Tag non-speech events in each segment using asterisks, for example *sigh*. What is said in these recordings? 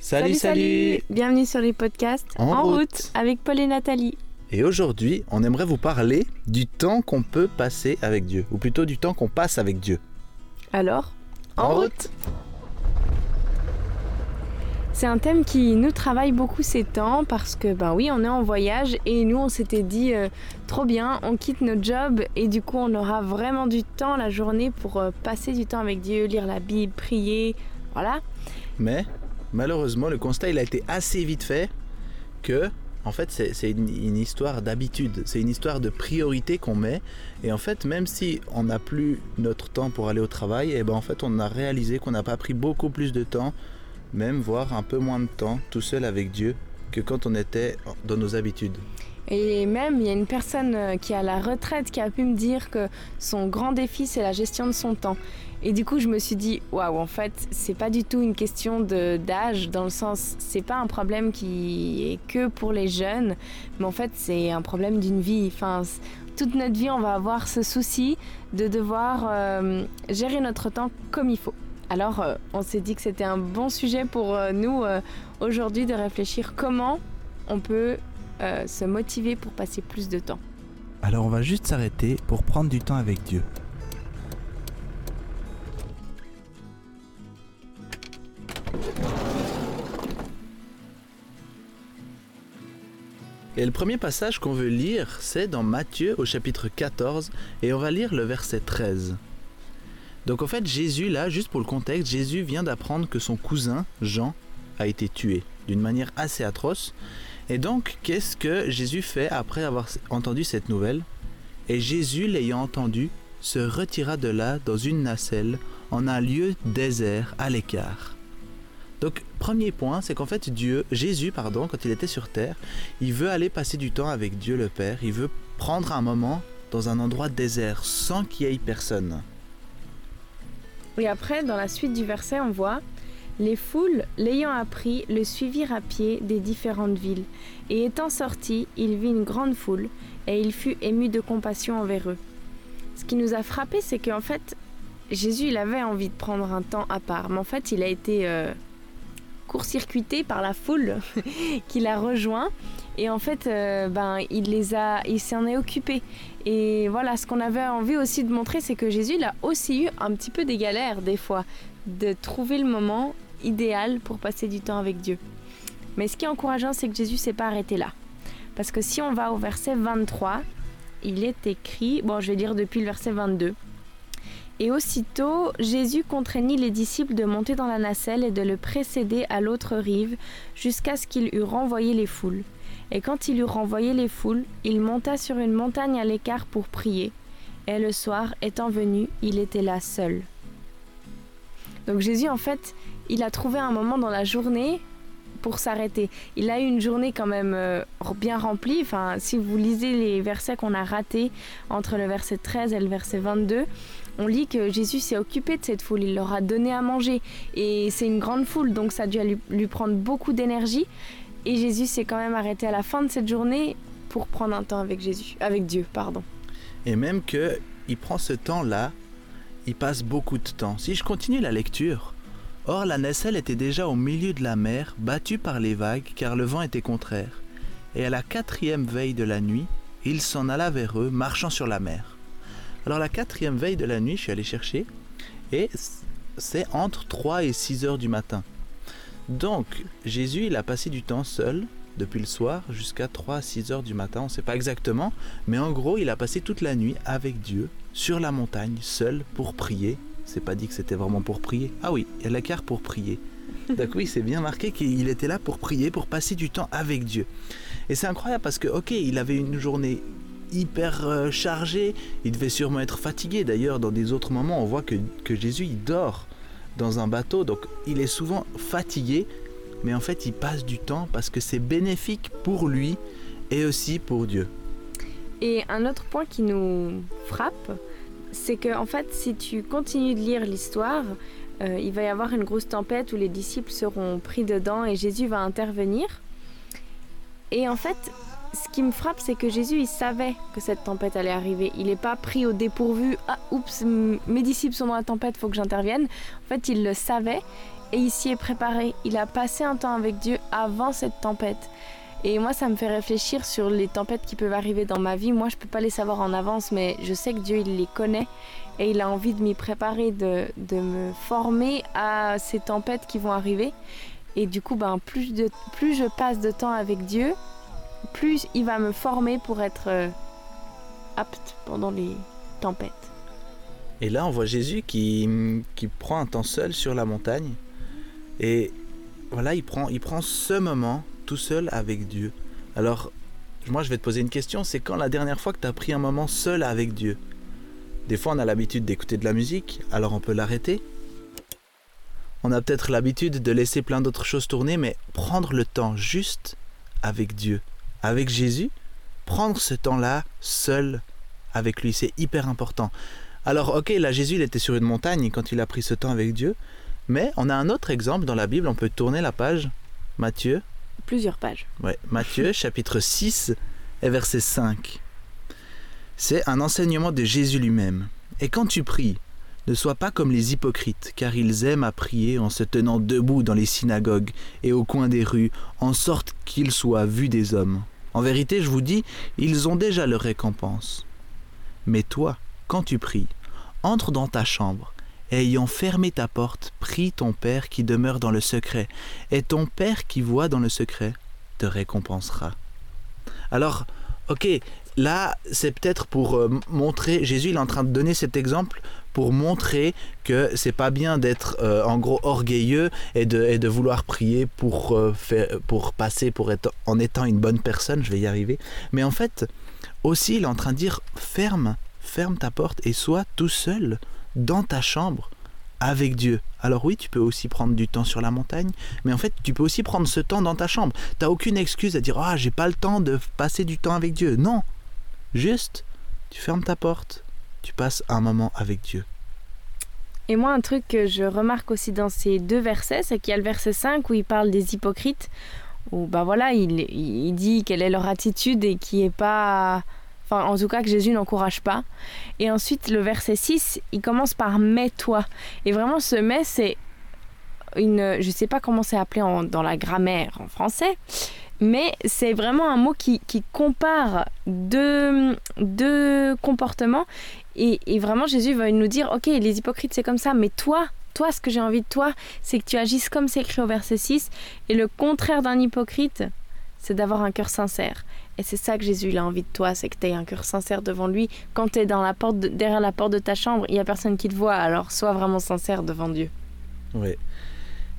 Salut, salut, Bienvenue sur les podcasts En route. avec Paul et Nathalie. Et aujourd'hui, on aimerait vous parler du temps qu'on peut passer avec Dieu, ou plutôt du temps qu'on passe avec Dieu. Alors, en, route. C'est un thème qui nous travaille beaucoup ces temps parce que ben oui, on est en voyage et nous on s'était dit euh, trop bien, on quitte notre job et du coup on aura vraiment du temps la journée pour euh, passer du temps avec Dieu, lire la Bible, prier, voilà. Mais malheureusement, le constat il a été assez vite fait que en fait c'est une, histoire d'habitude, c'est une histoire de priorité qu'on met et en fait même si on n'a plus notre temps pour aller au travail, et ben en fait on a réalisé qu'on n'a pas pris beaucoup plus de temps, même voire un peu moins de temps tout seul avec Dieu que quand on était dans nos habitudes. Et même, il y a une personne euh, qui est à la retraite qui a pu me dire que son grand défi, c'est la gestion de son temps. Et du coup, je me suis dit, waouh, en fait, c'est pas du tout une question d'âge, dans le sens, c'est pas un problème qui est que pour les jeunes, mais en fait, c'est un problème d'une vie. Enfin, toute notre vie, on va avoir ce souci de devoir euh, gérer notre temps comme il faut. Alors, euh, on s'est dit que c'était un bon sujet pour euh, nous aujourd'hui de réfléchir comment on peut se motiver pour passer plus de temps. Alors on va juste s'arrêter pour prendre du temps avec Dieu. Et le premier passage qu'on veut lire, c'est dans Matthieu au chapitre 14, et on va lire le verset 13. Donc en fait, Jésus, là, juste pour le contexte, Jésus vient d'apprendre que son cousin, Jean, a été tué d'une manière assez atroce. Et donc, qu'est-ce que Jésus fait après avoir entendu cette nouvelle? Et Jésus, l'ayant entendu, se retira de là dans une nacelle, en un lieu désert, à l'écart. Donc, premier point, c'est qu'en fait, Dieu, Jésus, pardon, quand il était sur terre, il veut aller passer du temps avec Dieu le Père. Il veut prendre un moment dans un endroit désert, sans qu'il y ait personne. Et après, dans la suite du verset, on voit Les foules, l'ayant appris, le suivirent à pied des différentes villes. Et étant sorti, il vit une grande foule, et il fut ému de compassion envers eux. Ce qui nous a frappé, c'est qu'en fait, Jésus, il avait envie de prendre un temps à part, mais en fait, il a été euh, court-circuité par la foule *laughs* qui l'a rejoint. Et en fait, euh, ben, il les a, il s'en est occupé. Et voilà, ce qu'on avait envie aussi de montrer, c'est que Jésus, il a aussi eu un petit peu des galères des fois, de trouver le moment idéal pour passer du temps avec Dieu. Mais ce qui est encourageant, c'est que Jésus s'est pas arrêté là. Parce que si on va au verset 23, il est écrit, bon, je vais dire depuis le verset 22. Et aussitôt, Jésus contraignit les disciples de monter dans la nacelle et de le précéder à l'autre rive, jusqu'à ce qu'il eût renvoyé les foules. Et quand il eut renvoyé les foules, il monta sur une montagne à l'écart pour prier. Et le soir étant venu, il était là seul. Donc Jésus, en fait, il a trouvé un moment dans la journée pour s'arrêter. Il a eu une journée quand même euh, bien remplie. Enfin, si vous lisez les versets qu'on a ratés entre le verset 13 et le verset 22, on lit que Jésus s'est occupé de cette foule. Il leur a donné à manger. Et c'est une grande foule, donc ça a dû lui, prendre beaucoup d'énergie. Et Jésus s'est quand même arrêté à la fin de cette journée pour prendre un temps avec Jésus, avec Dieu, pardon. Et même que il prend ce temps-là, il passe beaucoup de temps. Si je continue la lecture, Or la nacelle était déjà au milieu de la mer, battue par les vagues, car le vent était contraire. Et à la quatrième veille de la nuit, il s'en alla vers eux, marchant sur la mer. Alors la quatrième veille de la nuit, je suis allé chercher, et c'est entre 3 et 6 heures du matin. Donc Jésus, il a passé du temps seul, depuis le soir jusqu'à 3 à 6 heures du matin, on ne sait pas exactement, mais en gros, il a passé toute la nuit avec Dieu, sur la montagne, seul, pour prier, c'est pas dit que c'était vraiment pour prier. Ah oui, il y a la carte pour prier. Donc oui, c'est bien marqué qu'il était là pour prier, pour passer du temps avec Dieu. Et c'est incroyable parce que, ok, il avait une journée hyper euh, chargée, il devait sûrement être fatigué. D'ailleurs, dans des autres moments, on voit que, que Jésus, il dort dans un bateau, donc il est souvent fatigué, mais en fait, il passe du temps parce que c'est bénéfique pour lui et aussi pour Dieu. Et un autre point qui nous frappe, c'est que en fait, si tu continues de lire l'histoire, euh, il va y avoir une grosse tempête où les disciples seront pris dedans et Jésus va intervenir. Et en fait, ce qui me frappe, c'est que Jésus, il savait que cette tempête allait arriver. Il n'est pas pris au dépourvu. Ah, oups, mes disciples sont dans la tempête, faut que j'intervienne. En fait, il le savait et il s'y est préparé. Il a passé un temps avec Dieu avant cette tempête. Et moi, ça me fait réfléchir sur les tempêtes qui peuvent arriver dans ma vie. Moi, je peux pas les savoir en avance, mais je sais que Dieu, il les connaît et il a envie de m'y préparer, de, de, me former à ces tempêtes qui vont arriver. Et du coup, ben, plus, de, plus je passe de temps avec Dieu, plus il va me former pour être euh, apte pendant les tempêtes. Et là, on voit Jésus qui, qui prend un temps seul sur la montagne. Et voilà, il prend, il prend ce moment tout seul avec Dieu. Alors, moi, je vais te poser une question. C'est quand la dernière fois que tu as pris un moment seul avec Dieu? Des fois, on a l'habitude d'écouter de la musique, alors on peut l'arrêter. On a peut-être l'habitude de laisser plein d'autres choses tourner, mais prendre le temps juste avec Dieu, avec Jésus, prendre ce temps-là seul avec lui, c'est hyper important. Alors ok, là Jésus il était sur une montagne quand il a pris ce temps avec Dieu, mais on a un autre exemple dans la Bible, on peut tourner la page, Matthieu. Plusieurs pages. Ouais, Matthieu *laughs* chapitre 6 et verset 5. C'est un enseignement de Jésus lui-même. Et quand tu pries, ne sois pas comme les hypocrites, car ils aiment à prier en se tenant debout dans les synagogues et au coin des rues, en sorte qu'ils soient vus des hommes. En vérité, je vous dis, ils ont déjà leur récompense. Mais toi, quand tu pries, entre dans ta chambre, et ayant fermé ta porte, prie ton Père qui demeure dans le secret, et ton Père qui voit dans le secret te récompensera. Alors, ok, là, c'est peut-être pour euh, montrer, Jésus il est en train de donner cet exemple pour montrer que c'est pas bien d'être euh, en gros orgueilleux et de, vouloir prier pour, euh, pour passer pour être en étant une bonne personne, je vais y arriver. Mais en fait, aussi il est en train de dire ferme, ferme ta porte et sois tout seul dans ta chambre avec Dieu. Alors oui, tu peux aussi prendre du temps sur la montagne, mais en fait, tu peux aussi prendre ce temps dans ta chambre. Tu n'as aucune excuse à dire "Ah, j'ai pas le temps de passer du temps avec Dieu." Non. Juste tu fermes ta porte, tu passes un moment avec Dieu. Et moi, un truc que je remarque aussi dans ces deux versets, c'est qu'il y a le verset 5 où il parle des hypocrites, où ben voilà, il, il dit quelle est leur attitude et qui est pas Enfin, en tout cas, que Jésus n'encourage pas. Et ensuite, le verset 6, il commence par mets-toi. Et vraiment, ce mais, c'est une. Je ne sais pas comment c'est appelé dans la grammaire en français, mais c'est vraiment un mot qui, compare deux, deux comportements. Et, et, vraiment, Jésus va nous dire Ok, les hypocrites, c'est comme ça, mais toi, toi, ce que j'ai envie de toi, c'est que tu agisses comme c'est écrit au verset 6. Et le contraire d'un hypocrite, c'est d'avoir un cœur sincère. Et c'est ça que Jésus a envie de toi, c'est que tu aies un cœur sincère devant lui. Quand tu es dans la porte derrière la porte de ta chambre, il n'y a personne qui te voit, alors sois vraiment sincère devant Dieu. Oui.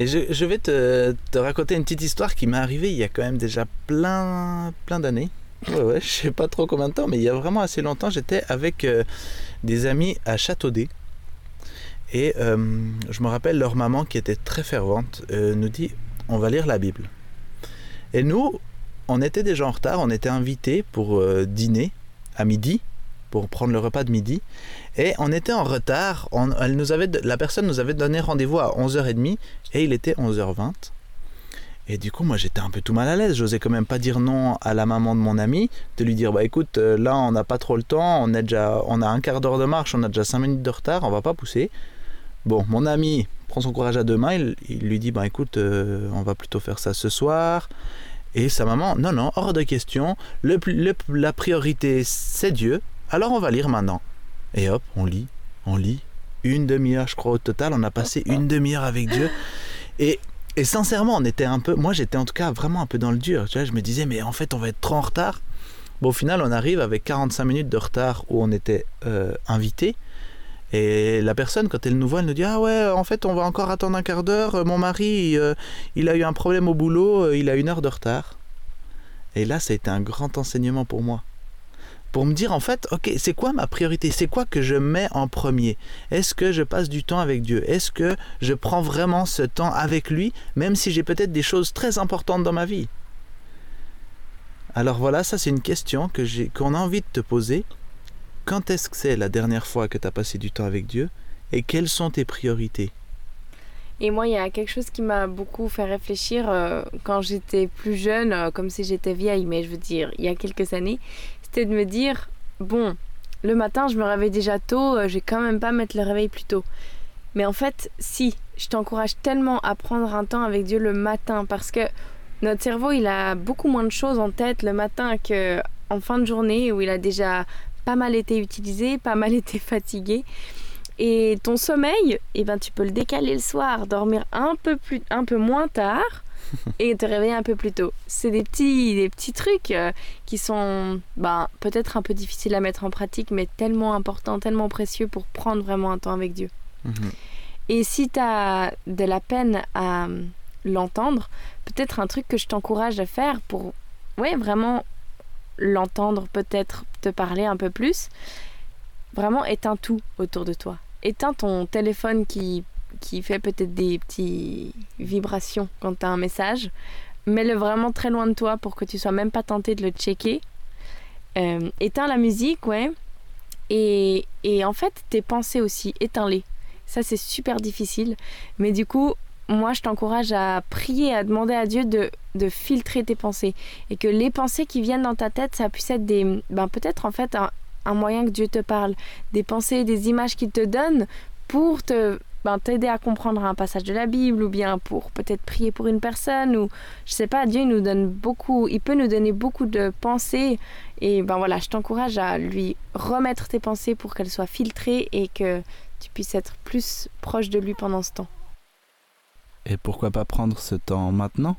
Et je, vais te, te, raconter une petite histoire qui m'est arrivée il y a quand même déjà plein, plein d'années. Ouais, ouais, je sais pas trop combien de temps, mais il y a vraiment assez longtemps, j'étais avec euh, des amis à Châteaudet. Et euh, je me rappelle, leur maman, qui était très fervente, euh, nous dit on va lire la Bible. Et nous, on était déjà en retard, on était invités pour euh, dîner à midi, pour prendre le repas de midi, et on était en retard. elle nous avait, la personne nous avait donné rendez-vous à 11h30 et il était 11h20. Et du coup, moi j'étais un peu tout mal à l'aise. J'osais quand même pas dire non à la maman de mon ami, de lui dire bah écoute, euh, là on n'a pas trop le temps, on, est déjà, on a un quart d'heure de marche, on a déjà 5 minutes de retard, on va pas pousser. Bon, mon ami prend son courage à deux mains, il, lui dit bah écoute, euh, on va plutôt faire ça ce soir. Et sa maman, non, non, hors de question, le, la priorité c'est Dieu, alors on va lire maintenant. Et hop, on lit, on lit. Une demi-heure, je crois, au total, on a passé une demi-heure avec Dieu. Et, et sincèrement, on était un peu, moi j'étais en tout cas vraiment un peu dans le dur. Tu vois, je me disais, mais en fait, on va être trop en retard. Bon, au final, on arrive avec 45 minutes de retard où on était euh, invité. Et la personne, quand elle nous voit, elle nous dit Ah ouais, en fait, on va encore attendre un quart d'heure. Mon mari, euh, il a eu un problème au boulot, euh, il a une heure de retard. Et là, ça a été un grand enseignement pour moi. Pour me dire, en fait, ok, c'est quoi ma priorité? C'est quoi que je mets en premier? Est-ce que je passe du temps avec Dieu? Est-ce que je prends vraiment ce temps avec lui, même si j'ai peut-être des choses très importantes dans ma vie? Alors voilà, ça c'est une question que qu'on a envie de te poser quand est-ce que c'est la dernière fois que tu as passé du temps avec Dieu et quelles sont tes priorités? Et moi, il y a quelque chose qui m'a beaucoup fait réfléchir euh, quand j'étais plus jeune, euh, comme si j'étais vieille, mais je veux dire, il y a quelques années, c'était de me dire, bon, le matin, je me réveille déjà tôt, euh, je vais quand même pas mettre le réveil plus tôt. Mais en fait, si, je t'encourage tellement à prendre un temps avec Dieu le matin parce que notre cerveau, il a beaucoup moins de choses en tête le matin que en fin de journée où il a déjà pas mal été utilisé, pas mal été *laughs* fatigué. Et ton sommeil, eh ben, tu peux le décaler le soir, dormir un peu, plus, un peu moins tard *laughs* et te réveiller un peu plus tôt. C'est des petits, des petits trucs euh, qui sont ben, peut-être un peu difficiles à mettre en pratique, mais tellement importants, tellement précieux pour prendre vraiment un temps avec Dieu. Mhm. Et si tu as de la peine à euh, l'entendre, peut-être un truc que je t'encourage à faire pour ouais, vraiment l'entendre, peut-être te parler un peu plus, vraiment éteins tout autour de toi. Éteins ton téléphone qui, qui fait peut-être des petites vibrations quand tu as un message. Mets-le vraiment très loin de toi pour que tu sois même pas tenté de le checker. Euh, éteins la musique, ouais. Et, et en fait, tes pensées aussi, éteins-les. Ça, c'est super difficile. Mais du coup, moi, je t'encourage à prier, à demander à Dieu de, de, filtrer tes pensées. Et que les pensées qui viennent dans ta tête, ça puisse être des. Ben, peut-être en fait un, moyen que Dieu te parle, des pensées, des images qu'il te donne pour te ben, t'aider à comprendre un passage de la Bible ou bien pour peut-être prier pour une personne ou je sais pas Dieu nous donne beaucoup il peut nous donner beaucoup de pensées et ben voilà je t'encourage à lui remettre tes pensées pour qu'elles soient filtrées et que tu puisses être plus proche de lui pendant ce temps et pourquoi pas prendre ce temps maintenant?